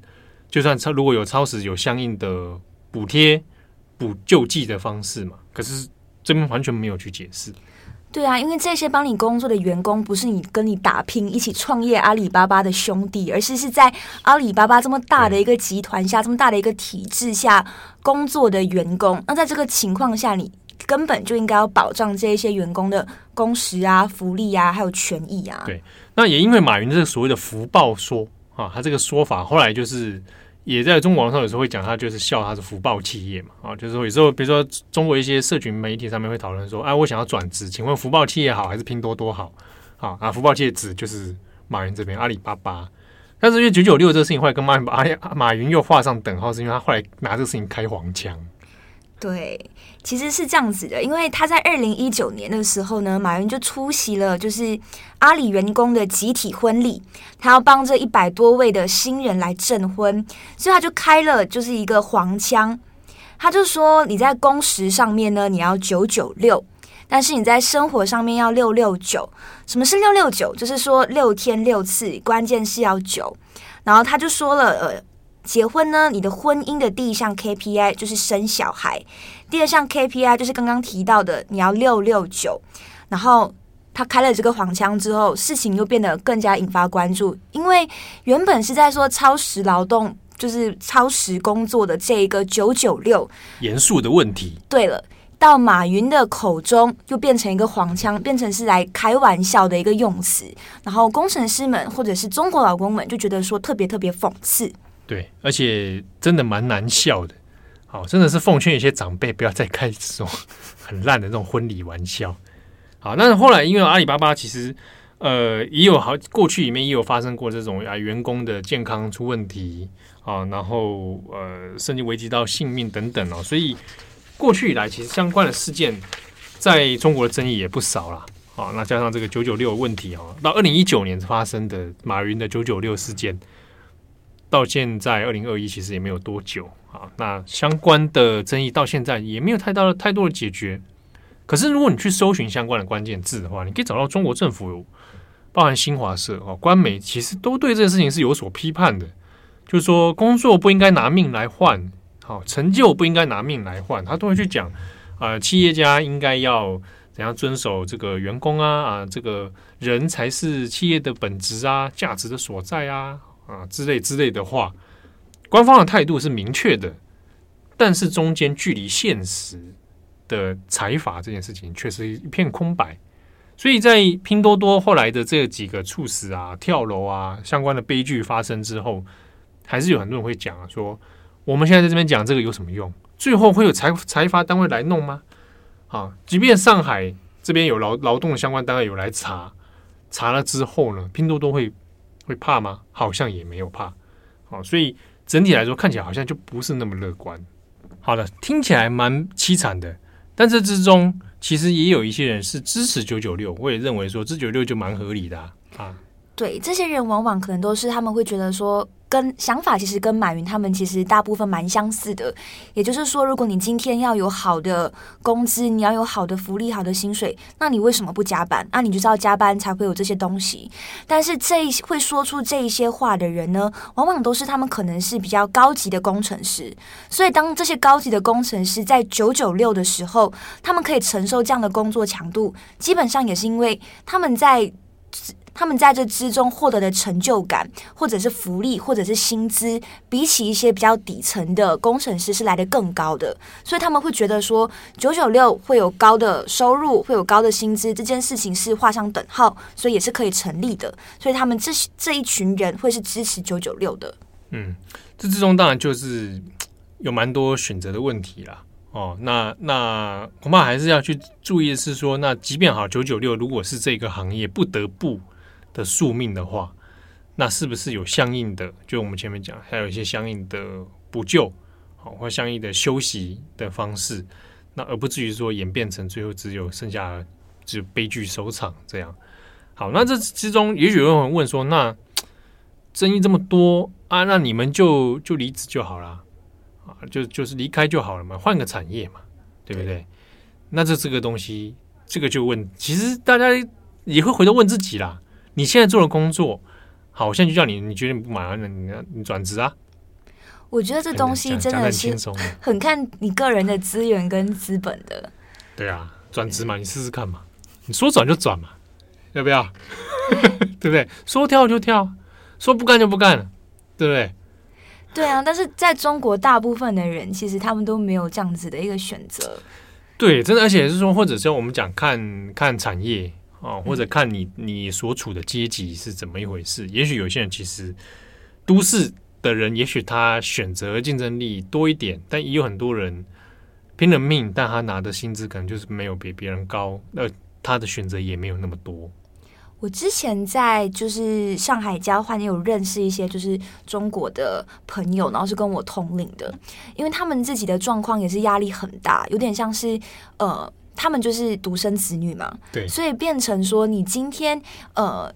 就算超如果有超时，有相应的补贴补救济的方式嘛。可是这边完全没有去解释。对啊，因为这些帮你工作的员工不是你跟你打拼一起创业阿里巴巴的兄弟，而是是在阿里巴巴这么大的一个集团下，这么大的一个体制下工作的员工。那在这个情况下，你根本就应该要保障这一些员工的工时啊、福利啊，还有权益啊。对，那也因为马云这个所谓的福报说啊，他这个说法后来就是。也在中国网上有时候会讲，他就是笑他是福报企业嘛，啊，就是说有时候比如说中国一些社群媒体上面会讨论说，哎，我想要转职，请问福报企业好还是拼多多好？啊啊，福报企业指就是马云这边阿里巴巴，但是因为九九六这个事情后来跟马云把阿里马云又画上等号，是因为他后来拿这个事情开黄腔。对，其实是这样子的，因为他在二零一九年的时候呢，马云就出席了就是阿里员工的集体婚礼，他要帮这一百多位的新人来证婚，所以他就开了就是一个黄腔，他就说你在工时上面呢，你要九九六，但是你在生活上面要六六九。什么是六六九？就是说六天六次，关键是要九。然后他就说了，呃。结婚呢，你的婚姻的第一项 KPI 就是生小孩，第二项 KPI 就是刚刚提到的你要六六九。然后他开了这个黄腔之后，事情又变得更加引发关注，因为原本是在说超时劳动，就是超时工作的这一个九九六，严肃的问题。对了，到马云的口中又变成一个黄腔，变成是来开玩笑的一个用词。然后工程师们或者是中国老公们就觉得说特别特别讽刺。对，而且真的蛮难笑的，好，真的是奉劝一些长辈不要再开这种 很烂的这种婚礼玩笑。好，那后来因为阿里巴巴其实呃也有好过去里面也有发生过这种啊员工的健康出问题啊，然后呃甚至危及到性命等等哦，所以过去以来其实相关的事件在中国的争议也不少啦。好，那加上这个九九六问题哦，到二零一九年发生的马云的九九六事件。到现在二零二一其实也没有多久啊，那相关的争议到现在也没有太大的太多的解决。可是如果你去搜寻相关的关键字的话，你可以找到中国政府包含新华社啊、官媒，其实都对这个事情是有所批判的，就是说工作不应该拿命来换好、成就不应该拿命来换，他都会去讲，呃，企业家应该要怎样遵守这个员工啊啊，这个人才是企业的本质啊，价值的所在啊啊之类之类的话，官方的态度是明确的，但是中间距离现实的财阀这件事情却是一片空白，所以在拼多多后来的这几个猝死啊、跳楼啊相关的悲剧发生之后，还是有很多人会讲说。我们现在在这边讲这个有什么用？最后会有财财阀单位来弄吗？啊，即便上海这边有劳劳动的相关单位有来查，查了之后呢，拼多多会会怕吗？好像也没有怕。好，所以整体来说看起来好像就不是那么乐观。好了，听起来蛮凄惨的，但这之中其实也有一些人是支持九九六，我也认为说这九九六就蛮合理的。啊对，这些人往往可能都是他们会觉得说。跟想法其实跟马云他们其实大部分蛮相似的，也就是说，如果你今天要有好的工资，你要有好的福利、好的薪水，那你为什么不加班？那、你就知道加班才会有这些东西。但是这一会说出这一些话的人呢，往往都是他们可能是比较高级的工程师。所以当这些高级的工程师在九九六的时候，他们可以承受这样的工作强度，基本上也是因为他们在。他们在这之中获得的成就感，或者是福利，或者是薪资，比起一些比较底层的工程师是来得更高的，所以他们会觉得说，九九六会有高的收入，会有高的薪资，这件事情是画上等号，所以也是可以成立的。所以他们这这一群人会是支持九九六的。嗯，这之中当然就是有蛮多选择的问题啦。哦，那那恐怕还是要去注意的是说，那即便好九九六，如果是这个行业不得不的宿命的话，那是不是有相应的？就我们前面讲，还有一些相应的补救，好或相应的休息的方式，那而不至于说演变成最后只有剩下只有悲剧收场这样。好，那这之中也许有人问说，那争议这么多啊，那你们就就离职就好了啊，就就是离开就好了嘛，换个产业嘛，对不对？对那这这个东西，这个就问，其实大家也会回头问自己啦。你现在做的工作，好，我现在就叫你，你觉得你不满意，那你你转职啊？我觉得这东西真的是很看你个人的资源跟资本的。对啊，转职嘛，你试试看嘛，你说转就转嘛，要不要？对不对？说跳就跳，说不干就不干了，对不对？对啊，但是在中国，大部分的人其实他们都没有这样子的一个选择。对，真的，而且是说，或者是我们讲看看产业。哦，或者看你你所处的阶级是怎么一回事？也许有些人其实都市的人，也许他选择竞争力多一点，但也有很多人拼了命，但他拿的薪资可能就是没有比别人高，那他的选择也没有那么多。我之前在就是上海交换，也有认识一些就是中国的朋友，然后是跟我同龄的，因为他们自己的状况也是压力很大，有点像是呃。他们就是独生子女嘛，对，所以变成说，你今天呃，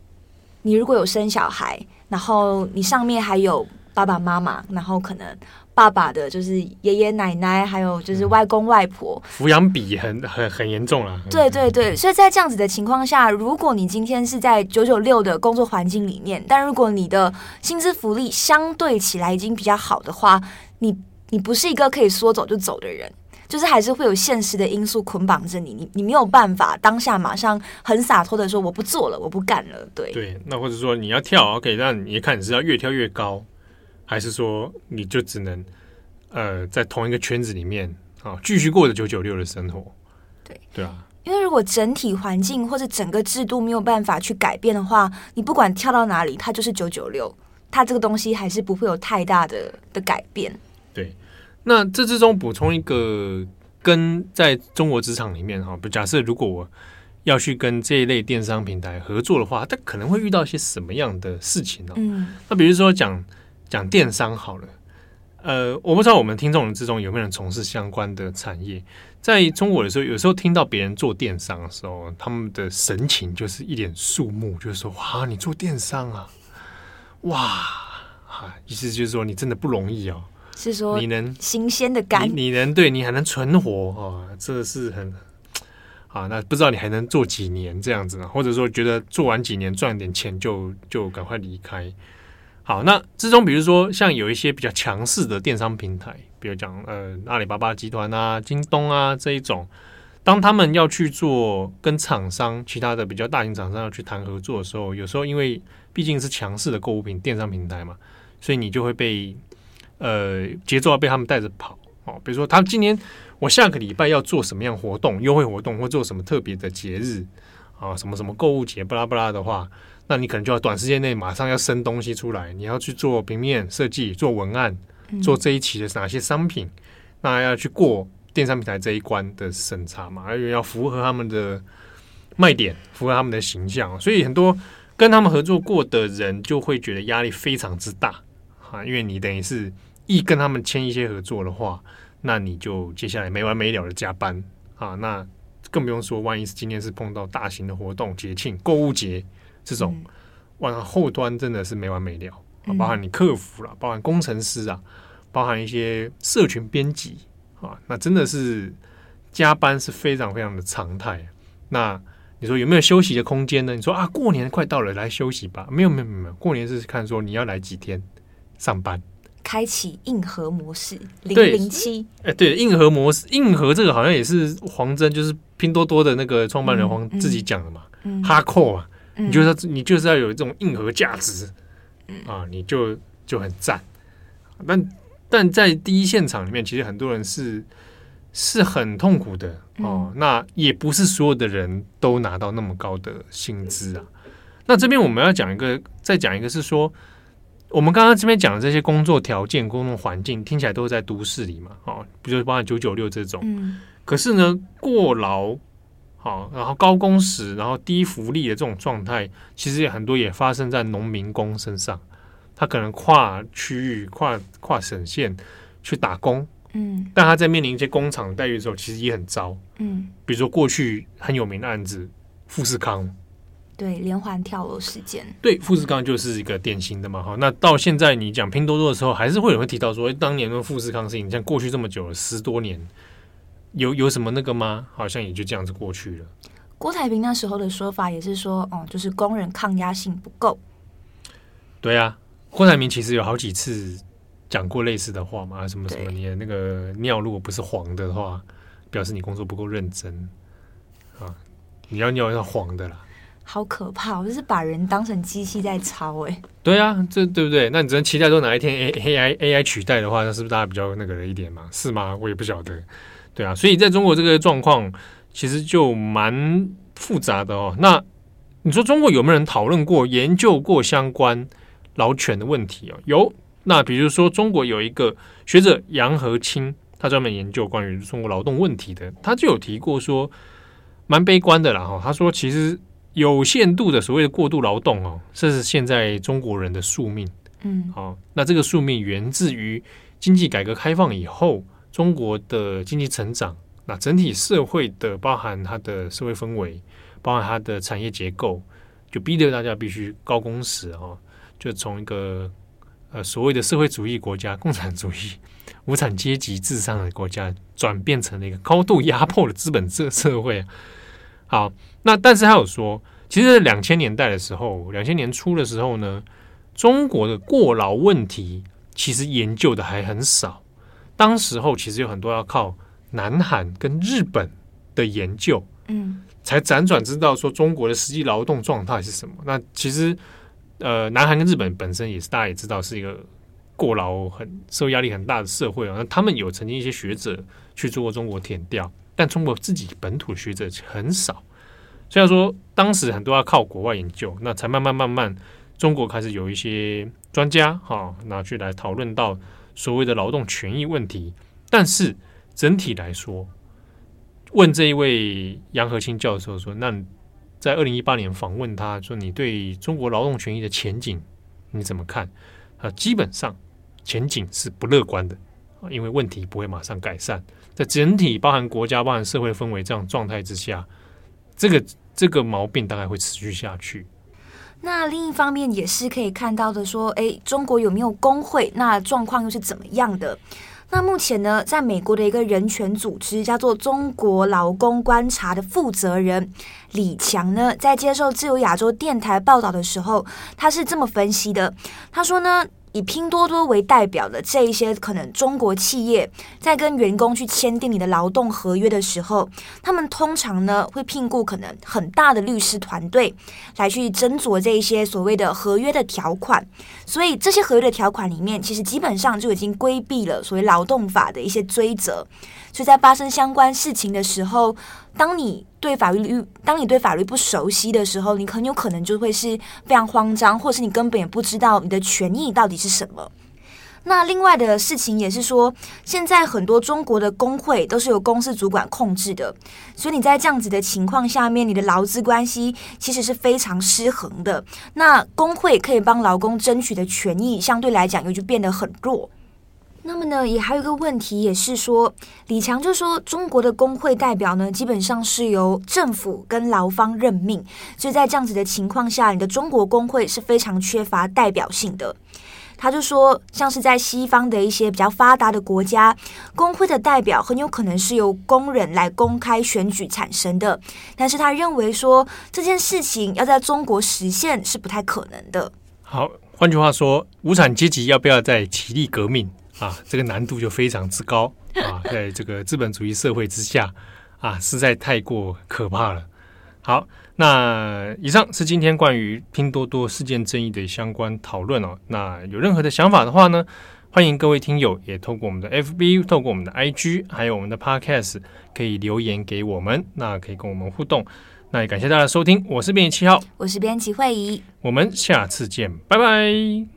你如果有生小孩，然后你上面还有爸爸妈妈，然后可能爸爸的就是爷爷奶奶，还有就是外公外婆，抚养比很很很严重了。对对对，所以在这样子的情况下，如果你今天是在九九六的工作环境里面，但如果你的薪资福利相对起来已经比较好的话，你你不是一个可以说走就走的人。就是还是会有现实的因素捆绑着你，你你没有办法当下马上很洒脱的说我不做了，我不干了。对对，那或者说你要跳，OK，那你看你是要越跳越高，还是说你就只能呃在同一个圈子里面啊继续过着九九六的生活？对对啊，因为如果整体环境或者整个制度没有办法去改变的话，你不管跳到哪里，它就是九九六，它这个东西还是不会有太大的的改变。对。那这之中补充一个，跟在中国职场里面哈，不假设如果我要去跟这一类电商平台合作的话，它可能会遇到一些什么样的事情呢？嗯，那比如说讲讲电商好了，呃，我不知道我们听众人之中有没有人从事相关的产业，在中国的时候，有时候听到别人做电商的时候，他们的神情就是一脸肃穆，就是说哇，你做电商啊，哇，啊，意思就是说你真的不容易哦。是说你能新鲜的肝，你能对你还能存活哦，这是很啊。那不知道你还能做几年这样子呢？或者说觉得做完几年赚点钱就就赶快离开？好，那之中比如说像有一些比较强势的电商平台，比如讲呃阿里巴巴集团啊、京东啊这一种，当他们要去做跟厂商其他的比较大型厂商要去谈合作的时候，有时候因为毕竟是强势的购物品电商平台嘛，所以你就会被呃节奏要被他们带着跑哦。比如说，他今年我下个礼拜要做什么样活动、优惠活动，或做什么特别的节日啊，什么什么购物节，巴拉巴拉的话。那你可能就要短时间内马上要生东西出来，你要去做平面设计、做文案、做这一期的哪些商品，嗯、那要去过电商平台这一关的审查嘛，而且要符合他们的卖点，符合他们的形象，所以很多跟他们合作过的人就会觉得压力非常之大啊，因为你等于是一跟他们签一些合作的话，那你就接下来没完没了的加班啊，那更不用说，万一是今天是碰到大型的活动、节庆、购物节。这种往后端真的是没完没了啊，包含你客服啦，包含工程师啊，包含一些社群编辑啊，那真的是加班是非常非常的常态。那你说有没有休息的空间呢？你说啊，过年快到了，来休息吧。没有没有没有，过年是看说你要来几天上班，开启硬核模式零零七。哎，对，硬核模式，硬核这个好像也是黄峥，就是拼多多的那个创办人黄自己讲的嘛，哈扣啊。你就是你就是要有这种硬核价值，啊，你就就很赞。但但在第一现场里面，其实很多人是是很痛苦的哦。那也不是所有的人都拿到那么高的薪资啊。那这边我们要讲一个，再讲一个是说，我们刚刚这边讲的这些工作条件、工作环境，听起来都是在都市里嘛，哦，比如说包括九九六这种。可是呢，过劳。好，然后高工时，然后低福利的这种状态，其实也很多也发生在农民工身上。他可能跨区域、跨跨省县去打工，嗯，但他在面临一些工厂待遇的时候，其实也很糟，嗯。比如说过去很有名的案子，富士康，对，连环跳楼事件，对，富士康就是一个典型的嘛。哈，那到现在你讲拼多多的时候，还是会有人提到说，当年的富士康事情，像过去这么久了，十多年。有有什么那个吗？好像也就这样子过去了。郭台铭那时候的说法也是说，哦，就是工人抗压性不够。对啊，郭台铭其实有好几次讲过类似的话嘛，什么什么，你的那个尿如果不是黄的话，表示你工作不够认真啊，你要尿要黄的啦。好可怕，我就是把人当成机器在操哎。对啊，这对不对？那你只能期待说哪一天 A A I A I 取代的话，那是不是大家比较那个一点嘛？是吗？我也不晓得。对啊，所以在中国这个状况其实就蛮复杂的哦。那你说中国有没有人讨论过、研究过相关劳权的问题哦？有。那比如说，中国有一个学者杨和清，他专门研究关于中国劳动问题的，他就有提过说，蛮悲观的啦哈。他说，其实有限度的所谓的过度劳动哦，这是现在中国人的宿命。嗯，好，那这个宿命源自于经济改革开放以后。中国的经济成长，那整体社会的包含它的社会氛围，包含它的产业结构，就逼得大家必须高工时哦，就从一个呃所谓的社会主义国家、共产主义无产阶级至上的国家，转变成了一个高度压迫的资本社社会。好，那但是他有说，其实两千年代的时候，两千年初的时候呢，中国的过劳问题其实研究的还很少。当时候其实有很多要靠南韩跟日本的研究，嗯，才辗转知道说中国的实际劳动状态是什么。那其实，呃，南韩跟日本本身也是大家也知道是一个过劳很受压力很大的社会啊。那他们有曾经一些学者去做过中国田调，但中国自己本土学者很少。虽然说当时很多要靠国外研究，那才慢慢慢慢中国开始有一些专家哈拿去来讨论到。所谓的劳动权益问题，但是整体来说，问这一位杨和清教授说：“那在二零一八年访问他说，你对中国劳动权益的前景你怎么看？”啊，基本上前景是不乐观的，因为问题不会马上改善，在整体包含国家、包含社会氛围这样状态之下，这个这个毛病大概会持续下去。那另一方面也是可以看到的，说，诶，中国有没有工会？那状况又是怎么样的？那目前呢，在美国的一个人权组织叫做中国劳工观察的负责人李强呢，在接受自由亚洲电台报道的时候，他是这么分析的。他说呢，以拼多多为代表的这一些可能中国企业，在跟员工去签订你的劳动合约的时候，他们通常呢会聘雇可能很大的律师团队来去斟酌这一些所谓的合约的条款。所以这些合约的条款里面，其实基本上就已经规避了所谓劳动法的一些追责。所以在发生相关事情的时候，当你对法律，当你对法律不熟悉的时候，你很有可能就会是非常慌张，或是你根本也不知道你的权益到底是什么。那另外的事情也是说，现在很多中国的工会都是由公司主管控制的，所以你在这样子的情况下面，你的劳资关系其实是非常失衡的。那工会可以帮劳工争取的权益，相对来讲又就变得很弱。那么呢，也还有一个问题，也是说，李强就说，中国的工会代表呢，基本上是由政府跟劳方任命，所以在这样子的情况下，你的中国工会是非常缺乏代表性的。他就说，像是在西方的一些比较发达的国家，工会的代表很有可能是由工人来公开选举产生的，但是他认为说，这件事情要在中国实现是不太可能的。好，换句话说，无产阶级要不要再起立革命？啊，这个难度就非常之高啊，在这个资本主义社会之下啊，实在太过可怕了。好，那以上是今天关于拼多多事件争议的相关讨论哦。那有任何的想法的话呢，欢迎各位听友也透过我们的 FB、透过我们的 IG，还有我们的 Podcast，可以留言给我们，那可以跟我们互动。那也感谢大家的收听，我是编辑七号，我是编辑慧仪，我们下次见，拜拜。